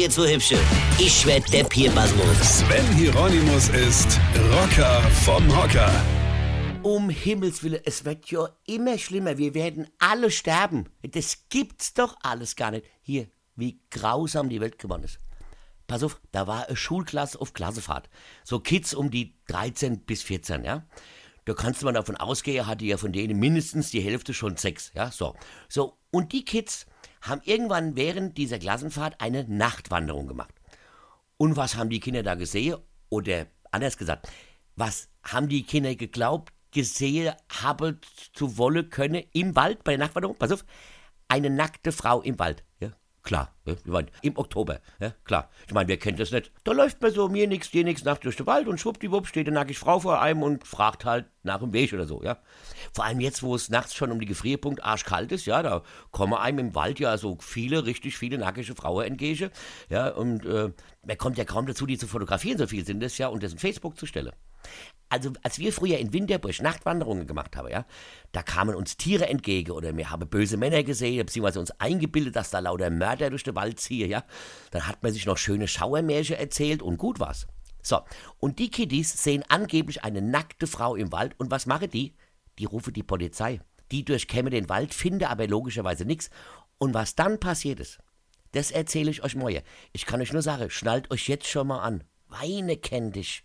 jetzt so hübsche. Ich werd der Pierpasmus. Sven Hieronymus ist Rocker vom Hocker. Um Himmels Willen, es wird ja immer schlimmer. Wir werden alle sterben. Das gibt's doch alles gar nicht. Hier, wie grausam die Welt geworden ist. Pass auf, da war eine Schulklasse auf Klassefahrt. So Kids um die 13 bis 14, ja. Da kannst du mal davon ausgehen, hatte ja von denen mindestens die Hälfte schon Sex, ja, so. So, und die Kids haben irgendwann während dieser Klassenfahrt eine Nachtwanderung gemacht. Und was haben die Kinder da gesehen? Oder anders gesagt, was haben die Kinder geglaubt, gesehen haben zu wollen können im Wald bei der Nachtwanderung? Pass auf, eine nackte Frau im Wald. Ja, klar. Ja, ich mein, Im Oktober. Ja, klar. Ich meine, wer kennt das nicht? Da läuft man so mir nix, dir nix nachts durch den Wald und schwuppdiwupp steht eine nackige Frau vor einem und fragt halt nach dem Weg oder so, ja. Vor allem jetzt, wo es nachts schon um die Gefrierpunkt arschkalt ist, ja, da kommen einem im Wald ja so viele, richtig viele nackige Frauen entgegen, ja, und äh, man kommt ja kaum dazu, die zu fotografieren, so viel sind das ja, und das in Facebook zu stellen. Also, als wir früher in Winterbusch Nachtwanderungen gemacht haben, ja, da kamen uns Tiere entgegen oder wir haben böse Männer gesehen, beziehungsweise uns eingebildet, dass da lauter Mörder durch den Wald ziehen, ja. Dann hat man sich noch schöne Schauermärchen erzählt und gut war's. So, und die Kiddies sehen angeblich eine nackte Frau im Wald und was machen die? Die rufen die Polizei. Die durchkämme den Wald, finde aber logischerweise nichts. Und was dann passiert ist, das erzähle ich euch morgen. Ich kann euch nur sagen, schnallt euch jetzt schon mal an. Weine kenn dich.